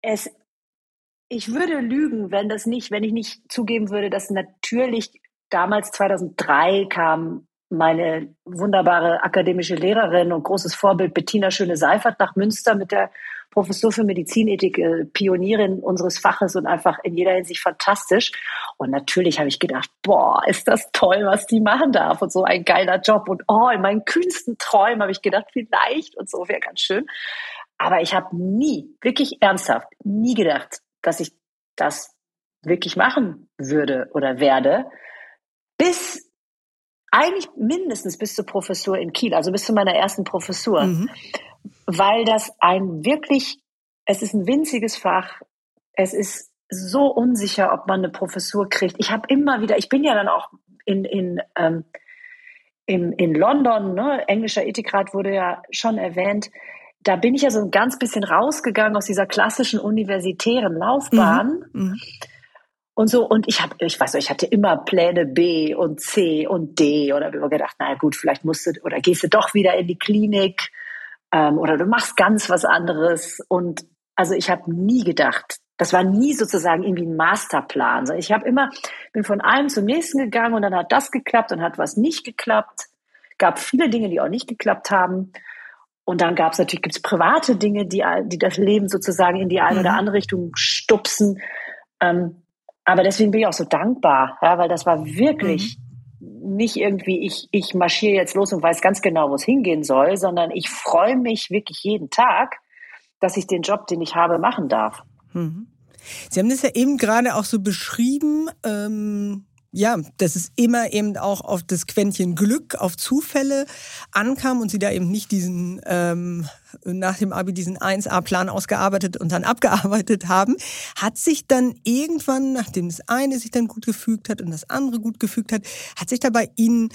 es, ich würde lügen, wenn das nicht, wenn ich nicht zugeben würde, dass natürlich damals 2003 kam meine wunderbare akademische Lehrerin und großes Vorbild Bettina Schöne-Seifert nach Münster mit der Professur für Medizinethik, äh, Pionierin unseres Faches und einfach in jeder Hinsicht fantastisch. Und natürlich habe ich gedacht, boah, ist das toll, was die machen darf und so ein geiler Job. Und oh, in meinen kühnsten Träumen habe ich gedacht, vielleicht und so wäre ganz schön. Aber ich habe nie, wirklich ernsthaft, nie gedacht, dass ich das wirklich machen würde oder werde, bis eigentlich mindestens bis zur Professur in Kiel, also bis zu meiner ersten Professur, mhm. Weil das ein wirklich, es ist ein winziges Fach, es ist so unsicher, ob man eine Professur kriegt. Ich habe immer wieder, ich bin ja dann auch in, in, ähm, in, in London, ne, englischer Ethikrat wurde ja schon erwähnt, da bin ich ja so ein ganz bisschen rausgegangen aus dieser klassischen universitären Laufbahn. Mhm. Mhm und so. Und ich habe, ich weiß, ich hatte immer Pläne B und C und D oder habe immer gedacht, naja gut, vielleicht musst du oder gehst du doch wieder in die Klinik ähm, oder du machst ganz was anderes. Und also ich habe nie gedacht, das war nie sozusagen irgendwie ein Masterplan. Ich habe immer, bin von einem zum nächsten gegangen und dann hat das geklappt und hat was nicht geklappt. Gab viele Dinge, die auch nicht geklappt haben. Und dann gab es natürlich gibt's private Dinge, die, die das Leben sozusagen in die eine mhm. oder andere Richtung stupsen. Ähm, aber deswegen bin ich auch so dankbar, ja, weil das war wirklich mhm. Nicht irgendwie, ich, ich marschiere jetzt los und weiß ganz genau, wo es hingehen soll, sondern ich freue mich wirklich jeden Tag, dass ich den Job, den ich habe, machen darf. Mhm. Sie haben das ja eben gerade auch so beschrieben, ähm, ja, dass es immer eben auch auf das Quäntchen Glück, auf Zufälle ankam und sie da eben nicht diesen ähm, nach dem Abi diesen 1A-Plan ausgearbeitet und dann abgearbeitet haben, hat sich dann irgendwann, nachdem das eine sich dann gut gefügt hat und das andere gut gefügt hat, hat sich da bei Ihnen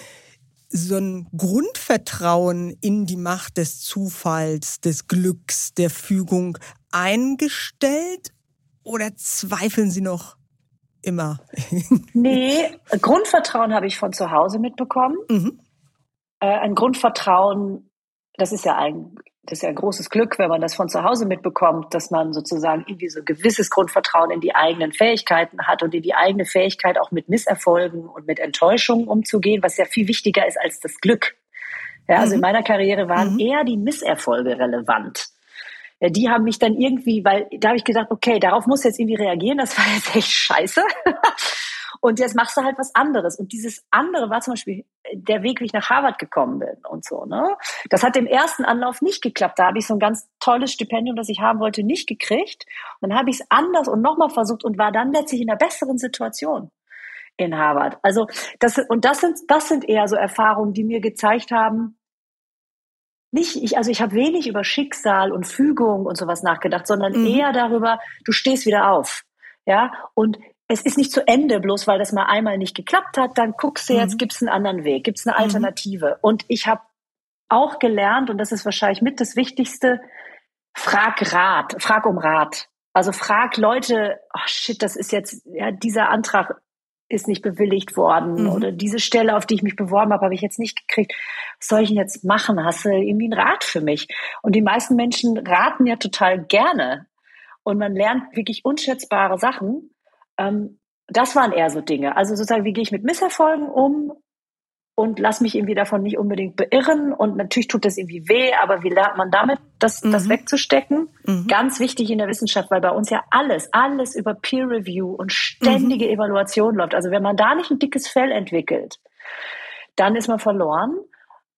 so ein Grundvertrauen in die Macht des Zufalls, des Glücks, der Fügung eingestellt? Oder zweifeln Sie noch immer. nee, Grundvertrauen habe ich von zu Hause mitbekommen. Mhm. Äh, ein Grundvertrauen, das ist ja ein, das ist ja ein großes Glück, wenn man das von zu Hause mitbekommt, dass man sozusagen irgendwie so ein gewisses Grundvertrauen in die eigenen Fähigkeiten hat und in die eigene Fähigkeit auch mit Misserfolgen und mit Enttäuschungen umzugehen, was ja viel wichtiger ist als das Glück. Ja, also mhm. in meiner Karriere waren mhm. eher die Misserfolge relevant die haben mich dann irgendwie, weil da habe ich gedacht, okay, darauf muss jetzt irgendwie reagieren, das war jetzt echt scheiße. und jetzt machst du halt was anderes. Und dieses andere war zum Beispiel der Weg, wie ich nach Harvard gekommen bin und so. Ne? Das hat im ersten Anlauf nicht geklappt. Da habe ich so ein ganz tolles Stipendium, das ich haben wollte, nicht gekriegt. Und dann habe ich es anders und nochmal versucht und war dann letztlich in einer besseren Situation in Harvard. Also das und das sind das sind eher so Erfahrungen, die mir gezeigt haben, nicht, ich, also ich habe wenig über Schicksal und Fügung und sowas nachgedacht, sondern mhm. eher darüber, du stehst wieder auf. Ja, und es ist nicht zu Ende, bloß weil das mal einmal nicht geklappt hat, dann guckst du jetzt, mhm. gibt es einen anderen Weg, gibt es eine mhm. Alternative. Mhm. Und ich habe auch gelernt, und das ist wahrscheinlich mit das Wichtigste, frag Rat, frag um Rat. Also frag Leute, oh shit, das ist jetzt, ja, dieser Antrag ist nicht bewilligt worden mhm. oder diese Stelle, auf die ich mich beworben habe, habe ich jetzt nicht gekriegt. Was soll ich denn jetzt machen? Hast du irgendwie einen Rat für mich? Und die meisten Menschen raten ja total gerne und man lernt wirklich unschätzbare Sachen. Ähm, das waren eher so Dinge. Also sozusagen, wie gehe ich mit Misserfolgen um? Und lass mich irgendwie davon nicht unbedingt beirren. Und natürlich tut das irgendwie weh, aber wie lernt man damit, das, mhm. das wegzustecken? Mhm. Ganz wichtig in der Wissenschaft, weil bei uns ja alles, alles über Peer Review und ständige mhm. Evaluation läuft. Also wenn man da nicht ein dickes Fell entwickelt, dann ist man verloren.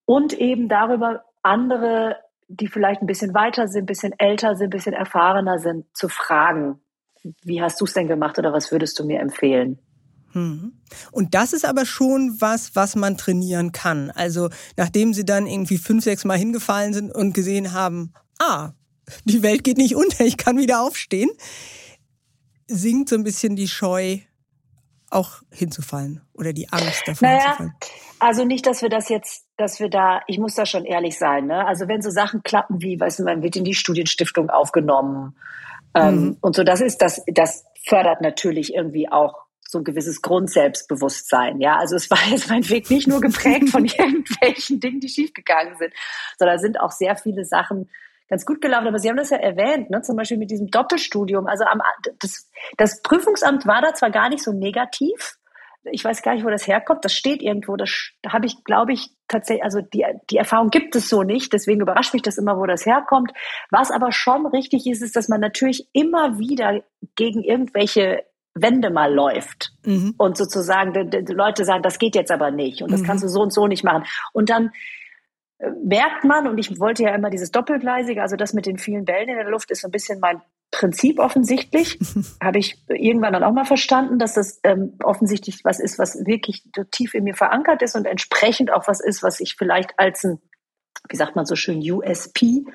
Und eben darüber andere, die vielleicht ein bisschen weiter sind, ein bisschen älter sind, ein bisschen erfahrener sind, zu fragen. Wie hast du es denn gemacht oder was würdest du mir empfehlen? Mhm. Und das ist aber schon was, was man trainieren kann. Also nachdem sie dann irgendwie fünf, sechs Mal hingefallen sind und gesehen haben, ah, die Welt geht nicht unter, ich kann wieder aufstehen, sinkt so ein bisschen die Scheu, auch hinzufallen oder die Angst davor naja, hinzufallen. Also nicht, dass wir das jetzt, dass wir da, ich muss da schon ehrlich sein, ne? Also wenn so Sachen klappen wie, weißt du, man wird in die Studienstiftung aufgenommen ähm, mhm. und so, das ist das, das fördert natürlich irgendwie auch so ein gewisses Grundselbstbewusstsein. Ja, also es war jetzt mein Weg nicht nur geprägt von irgendwelchen Dingen, die schiefgegangen sind, sondern sind auch sehr viele Sachen ganz gut gelaufen. Aber Sie haben das ja erwähnt, ne? zum Beispiel mit diesem Doppelstudium. Also am, das, das Prüfungsamt war da zwar gar nicht so negativ. Ich weiß gar nicht, wo das herkommt. Das steht irgendwo. Das da habe ich, glaube ich, tatsächlich, also die, die Erfahrung gibt es so nicht. Deswegen überrascht mich das immer, wo das herkommt. Was aber schon richtig ist, ist, dass man natürlich immer wieder gegen irgendwelche Wende mal läuft mhm. und sozusagen die, die, Leute sagen, das geht jetzt aber nicht und das mhm. kannst du so und so nicht machen. Und dann äh, merkt man, und ich wollte ja immer dieses Doppelgleisige, also das mit den vielen Bällen in der Luft ist so ein bisschen mein Prinzip offensichtlich. Habe ich irgendwann dann auch mal verstanden, dass das ähm, offensichtlich was ist, was wirklich tief in mir verankert ist und entsprechend auch was ist, was ich vielleicht als ein, wie sagt man so schön, USP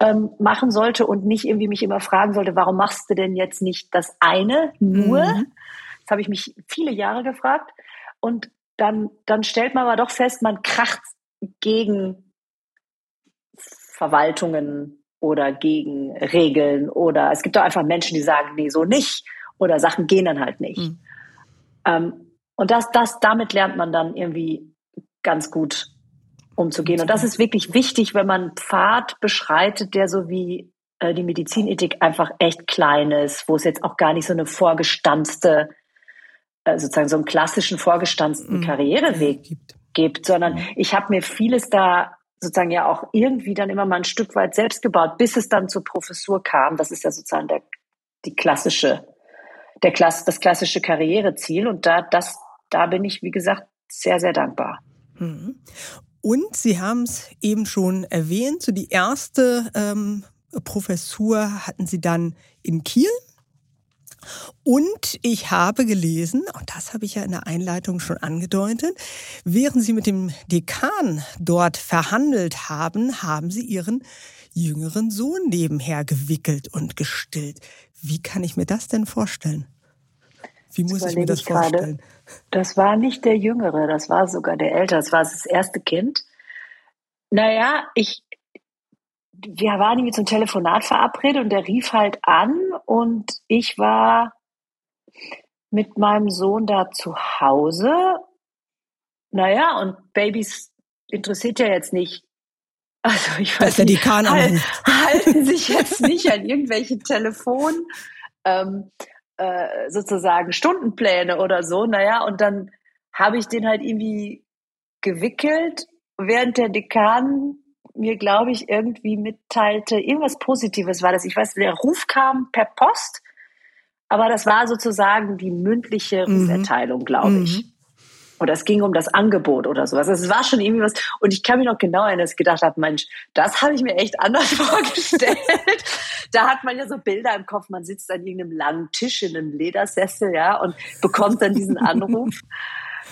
ähm, machen sollte und nicht irgendwie mich immer fragen sollte, warum machst du denn jetzt nicht das eine nur? Mhm. Das habe ich mich viele Jahre gefragt. Und dann, dann stellt man aber doch fest, man kracht gegen Verwaltungen oder gegen Regeln oder es gibt doch einfach Menschen, die sagen, nee, so nicht oder Sachen gehen dann halt nicht. Mhm. Ähm, und das, das, damit lernt man dann irgendwie ganz gut umzugehen. Und das ist wirklich wichtig, wenn man einen Pfad beschreitet, der so wie äh, die Medizinethik einfach echt klein ist, wo es jetzt auch gar nicht so eine vorgestanzte, äh, sozusagen so einen klassischen vorgestanzten mhm. Karriereweg gibt. gibt, sondern mhm. ich habe mir vieles da sozusagen ja auch irgendwie dann immer mal ein Stück weit selbst gebaut, bis es dann zur Professur kam. Das ist ja sozusagen der, die klassische, der Klasse, das klassische Karriereziel. Und da, das, da bin ich, wie gesagt, sehr, sehr dankbar. Und Sie haben es eben schon erwähnt, so die erste ähm, Professur hatten Sie dann in Kiel. Und ich habe gelesen, und das habe ich ja in der Einleitung schon angedeutet, während Sie mit dem Dekan dort verhandelt haben, haben Sie Ihren jüngeren Sohn nebenher gewickelt und gestillt. Wie kann ich mir das denn vorstellen? Wie muss ich mir das vorstellen? Gerade. Das war nicht der Jüngere, das war sogar der Ältere, das war das erste Kind. Naja, ich, wir waren irgendwie zum Telefonat verabredet und der rief halt an und ich war mit meinem Sohn da zu Hause. Naja, und Babys interessiert ja jetzt nicht. Also ich weiß nicht, halt, halten sich jetzt nicht an irgendwelche Telefon. Ähm, äh, sozusagen Stundenpläne oder so. Naja, und dann habe ich den halt irgendwie gewickelt, während der Dekan mir, glaube ich, irgendwie mitteilte, irgendwas Positives war das. Ich weiß, der Ruf kam per Post, aber das war sozusagen die mündliche mhm. Ruferteilung, glaube ich. Mhm. Oder es ging um das Angebot oder sowas. Es war schon irgendwie was. Und ich kann mich noch genau erinnern, dass ich gedacht habe, Mensch, das habe ich mir echt anders vorgestellt. da hat man ja so Bilder im Kopf. Man sitzt an irgendeinem langen Tisch in einem Ledersessel, ja, und bekommt dann diesen Anruf.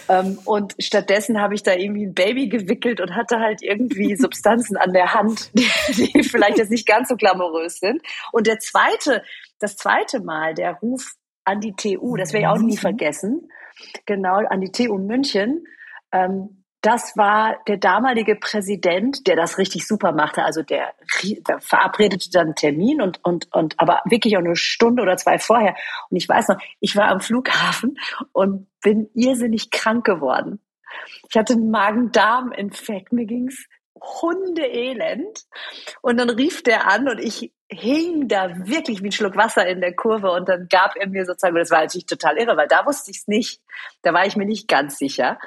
Ähm, und stattdessen habe ich da irgendwie ein Baby gewickelt und hatte halt irgendwie Substanzen an der Hand, die, die vielleicht jetzt nicht ganz so glamourös sind. Und der zweite, das zweite Mal, der Ruf an die TU, das werde ich auch nie vergessen, genau, an die TU München. Ähm, das war der damalige Präsident, der das richtig super machte. Also der, der verabredete dann einen Termin und, und, und, aber wirklich auch eine Stunde oder zwei vorher. Und ich weiß noch, ich war am Flughafen und bin irrsinnig krank geworden. Ich hatte einen Magen-Darm-Infekt. Mir ging's Hundeelend. Und dann rief der an und ich hing da wirklich wie ein Schluck Wasser in der Kurve und dann gab er mir sozusagen, das war natürlich total irre, weil da wusste ich es nicht, da war ich mir nicht ganz sicher.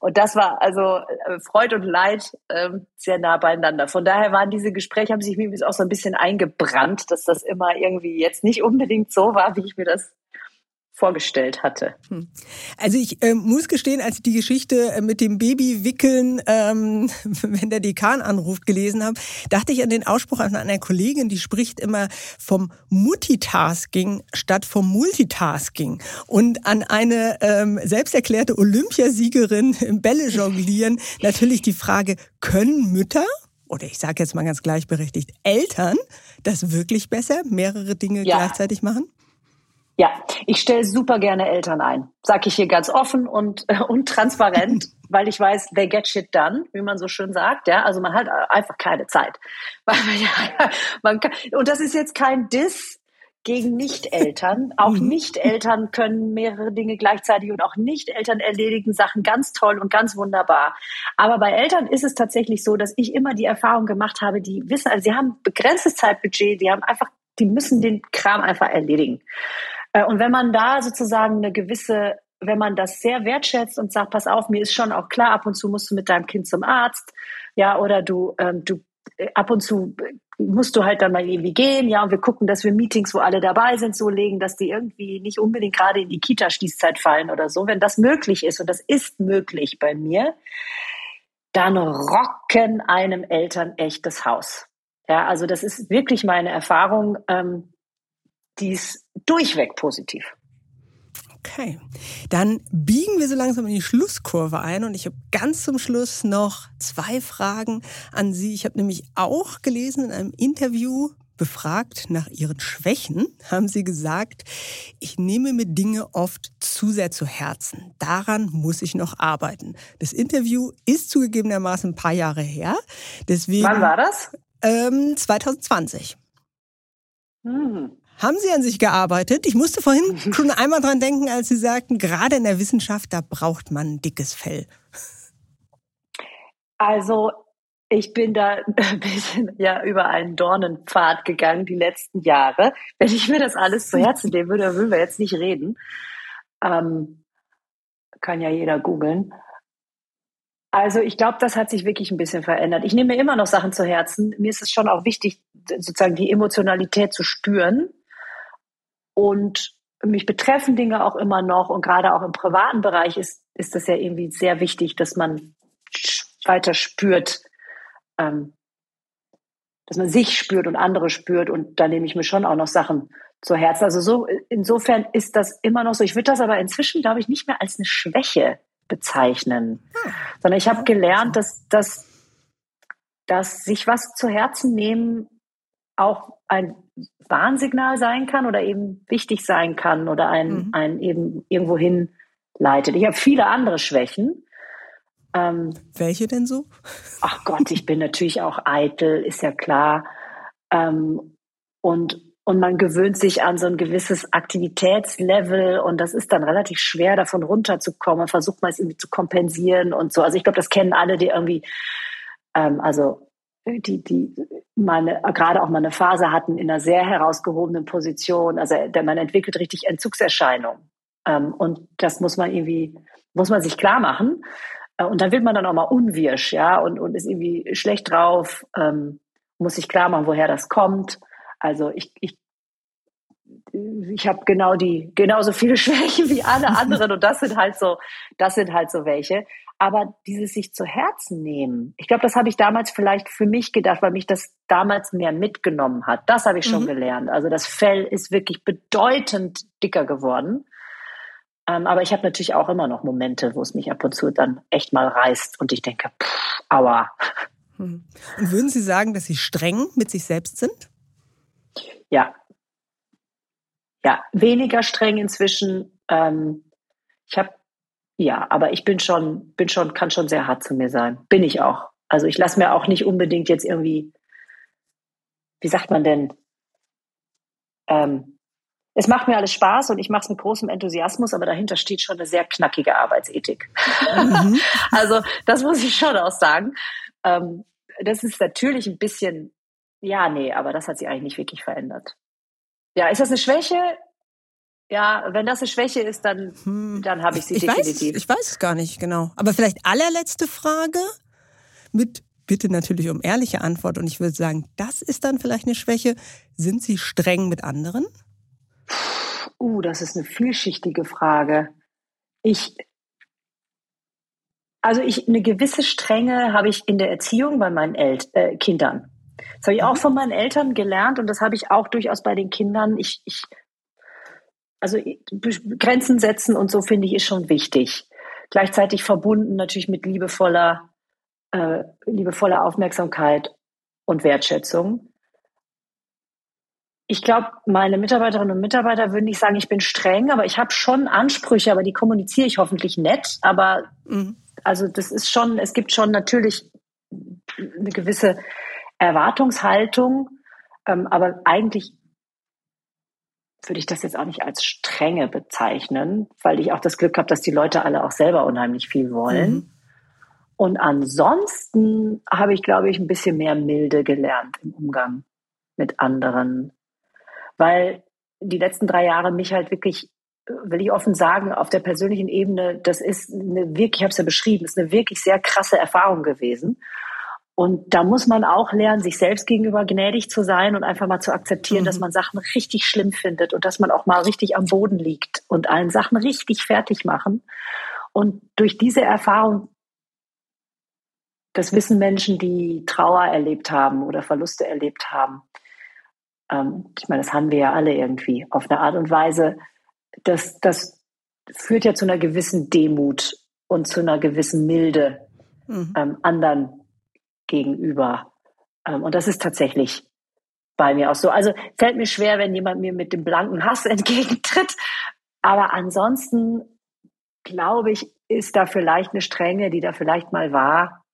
Und das war also äh, Freude und Leid ähm, sehr nah beieinander. Von daher waren diese Gespräche, haben sich mir auch so ein bisschen eingebrannt, dass das immer irgendwie jetzt nicht unbedingt so war, wie ich mir das vorgestellt hatte. Hm. Also ich äh, muss gestehen, als ich die Geschichte äh, mit dem Babywickeln, ähm, wenn der Dekan anruft, gelesen habe, dachte ich an den Ausspruch an einer Kollegin, die spricht immer vom Multitasking statt vom Multitasking. Und an eine ähm, selbsterklärte Olympiasiegerin im Bälle jonglieren natürlich die Frage, können Mütter oder ich sage jetzt mal ganz gleichberechtigt, Eltern das wirklich besser, mehrere Dinge ja. gleichzeitig machen? Ja, ich stelle super gerne Eltern ein. Sag ich hier ganz offen und, äh, und transparent, weil ich weiß, they get shit done, wie man so schön sagt. Ja, also man hat einfach keine Zeit. man kann, und das ist jetzt kein Diss gegen Nicht-Eltern. Auch mhm. Nicht-Eltern können mehrere Dinge gleichzeitig und auch Nicht-Eltern erledigen Sachen ganz toll und ganz wunderbar. Aber bei Eltern ist es tatsächlich so, dass ich immer die Erfahrung gemacht habe, die wissen, also sie haben begrenztes Zeitbudget, die haben einfach, die müssen den Kram einfach erledigen. Äh, und wenn man da sozusagen eine gewisse, wenn man das sehr wertschätzt und sagt, pass auf, mir ist schon auch klar, ab und zu musst du mit deinem Kind zum Arzt, ja, oder du, ähm, du äh, ab und zu musst du halt dann mal irgendwie gehen, ja, und wir gucken, dass wir Meetings, wo alle dabei sind, so legen, dass die irgendwie nicht unbedingt gerade in die Kita-Schließzeit fallen oder so. Wenn das möglich ist, und das ist möglich bei mir, dann rocken einem Eltern echtes Haus. Ja, also das ist wirklich meine Erfahrung. Ähm, die ist durchweg positiv. Okay, dann biegen wir so langsam in die Schlusskurve ein und ich habe ganz zum Schluss noch zwei Fragen an Sie. Ich habe nämlich auch gelesen in einem Interview, befragt nach Ihren Schwächen, haben Sie gesagt, ich nehme mir Dinge oft zu sehr zu Herzen. Daran muss ich noch arbeiten. Das Interview ist zugegebenermaßen ein paar Jahre her. Deswegen, Wann war das? Ähm, 2020. Hm. Haben Sie an sich gearbeitet? Ich musste vorhin schon einmal dran denken, als Sie sagten, gerade in der Wissenschaft, da braucht man ein dickes Fell. Also ich bin da ein bisschen ja über einen Dornenpfad gegangen die letzten Jahre. Wenn ich mir das alles zu Herzen nehmen würde, dann würden wir jetzt nicht reden. Ähm, kann ja jeder googeln. Also ich glaube, das hat sich wirklich ein bisschen verändert. Ich nehme mir immer noch Sachen zu Herzen. Mir ist es schon auch wichtig, sozusagen die Emotionalität zu spüren. Und mich betreffen Dinge auch immer noch und gerade auch im privaten Bereich ist, ist das ja irgendwie sehr wichtig, dass man weiter spürt, ähm, dass man sich spürt und andere spürt und da nehme ich mir schon auch noch Sachen zu Herzen. Also so, insofern ist das immer noch so. Ich würde das aber inzwischen, glaube ich, nicht mehr als eine Schwäche bezeichnen, hm. sondern ich habe gelernt, dass, dass, dass sich was zu Herzen nehmen auch ein Warnsignal sein kann oder eben wichtig sein kann oder ein, mhm. ein eben irgendwo hinleitet. Ich habe viele andere Schwächen. Ähm, Welche denn so? Ach Gott, ich bin natürlich auch eitel, ist ja klar. Ähm, und, und man gewöhnt sich an so ein gewisses Aktivitätslevel und das ist dann relativ schwer, davon runterzukommen. Man versucht mal es irgendwie zu kompensieren und so. Also ich glaube, das kennen alle, die irgendwie, ähm, also die, die meine, gerade auch mal eine Phase hatten in einer sehr herausgehobenen Position. Also man entwickelt richtig Entzugserscheinungen. Ähm, und das muss man irgendwie, muss man sich klar machen. Äh, und dann wird man dann auch mal unwirsch, ja, und, und ist irgendwie schlecht drauf, ähm, muss sich klar machen, woher das kommt. Also ich, ich ich habe genau die genauso viele Schwächen wie alle anderen und das sind halt so das sind halt so welche. Aber dieses sich zu Herzen nehmen ich glaube das habe ich damals vielleicht für mich gedacht weil mich das damals mehr mitgenommen hat. Das habe ich schon mhm. gelernt. Also das Fell ist wirklich bedeutend dicker geworden. Ähm, aber ich habe natürlich auch immer noch Momente wo es mich ab und zu dann echt mal reißt und ich denke pff, aua. Mhm. und würden Sie sagen dass Sie streng mit sich selbst sind? Ja ja, weniger streng inzwischen. Ähm, ich habe, ja, aber ich bin schon, bin schon, kann schon sehr hart zu mir sein. Bin ich auch. Also ich lasse mir auch nicht unbedingt jetzt irgendwie, wie sagt man denn, ähm, es macht mir alles Spaß und ich mache es mit großem Enthusiasmus, aber dahinter steht schon eine sehr knackige Arbeitsethik. Mhm. also das muss ich schon auch sagen. Ähm, das ist natürlich ein bisschen, ja, nee, aber das hat sich eigentlich nicht wirklich verändert. Ja, ist das eine Schwäche? Ja, wenn das eine Schwäche ist, dann, hm. dann habe ich sie ich definitiv. Weiß, ich weiß es gar nicht genau. Aber vielleicht allerletzte Frage mit bitte natürlich um ehrliche Antwort. Und ich würde sagen, das ist dann vielleicht eine Schwäche. Sind Sie streng mit anderen? Uh, das ist eine vielschichtige Frage. Ich, also ich, eine gewisse Strenge habe ich in der Erziehung bei meinen El äh, Kindern. Das habe ich auch mhm. von meinen Eltern gelernt und das habe ich auch durchaus bei den Kindern. Ich, ich also Grenzen setzen und so finde ich ist schon wichtig. Gleichzeitig verbunden natürlich mit liebevoller, äh, liebevoller Aufmerksamkeit und Wertschätzung. Ich glaube, meine Mitarbeiterinnen und Mitarbeiter würden nicht sagen, ich bin streng, aber ich habe schon Ansprüche, aber die kommuniziere ich hoffentlich nett. Aber mhm. also das ist schon, es gibt schon natürlich eine gewisse Erwartungshaltung, ähm, aber eigentlich würde ich das jetzt auch nicht als strenge bezeichnen, weil ich auch das Glück habe, dass die Leute alle auch selber unheimlich viel wollen. Mhm. Und ansonsten habe ich, glaube ich, ein bisschen mehr Milde gelernt im Umgang mit anderen, weil die letzten drei Jahre mich halt wirklich, will ich offen sagen, auf der persönlichen Ebene, das ist eine wirklich, ich habe es ja beschrieben, ist eine wirklich sehr krasse Erfahrung gewesen. Und da muss man auch lernen, sich selbst gegenüber gnädig zu sein und einfach mal zu akzeptieren, mhm. dass man Sachen richtig schlimm findet und dass man auch mal richtig am Boden liegt und allen Sachen richtig fertig machen. Und durch diese Erfahrung, das wissen Menschen, die Trauer erlebt haben oder Verluste erlebt haben. Ähm, ich meine, das haben wir ja alle irgendwie auf eine Art und Weise. Das, das führt ja zu einer gewissen Demut und zu einer gewissen Milde mhm. ähm, anderen gegenüber. Ähm, und das ist tatsächlich bei mir auch so. Also fällt mir schwer, wenn jemand mir mit dem blanken Hass entgegentritt. Aber ansonsten glaube ich, ist da vielleicht eine Strenge, die da vielleicht mal war,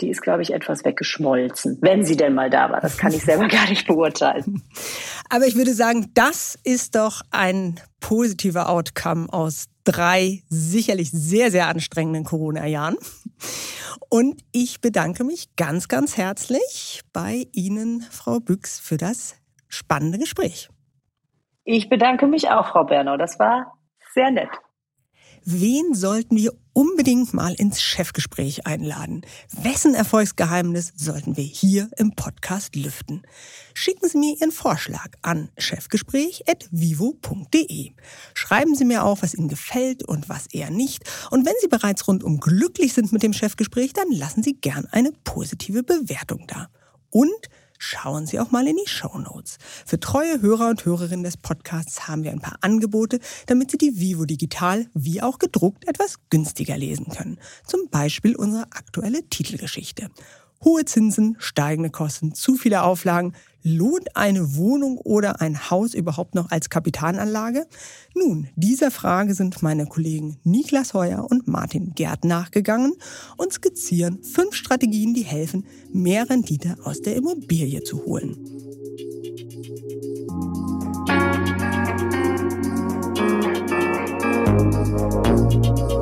die ist, glaube ich, etwas weggeschmolzen, wenn sie denn mal da war. Das kann ich selber gar nicht beurteilen. Aber ich würde sagen, das ist doch ein positiver Outcome aus drei sicherlich sehr, sehr anstrengenden Corona-Jahren. Und ich bedanke mich ganz, ganz herzlich bei Ihnen, Frau Büchs, für das spannende Gespräch. Ich bedanke mich auch, Frau Bernau. Das war sehr nett. Wen sollten wir unbedingt mal ins Chefgespräch einladen? Wessen Erfolgsgeheimnis sollten wir hier im Podcast lüften? Schicken Sie mir Ihren Vorschlag an chefgespräch.vivo.de. Schreiben Sie mir auch, was Ihnen gefällt und was eher nicht. Und wenn Sie bereits rundum glücklich sind mit dem Chefgespräch, dann lassen Sie gern eine positive Bewertung da. Und schauen Sie auch mal in die Show Notes. Für treue Hörer und Hörerinnen des Podcasts haben wir ein paar Angebote, damit Sie die Vivo digital wie auch gedruckt etwas günstiger lesen können. Zum Beispiel unsere aktuelle Titelgeschichte. Hohe Zinsen, steigende Kosten, zu viele Auflagen. Lohnt eine Wohnung oder ein Haus überhaupt noch als Kapitalanlage? Nun, dieser Frage sind meine Kollegen Niklas Heuer und Martin Gerd nachgegangen und skizzieren fünf Strategien, die helfen, mehr Rendite aus der Immobilie zu holen. Musik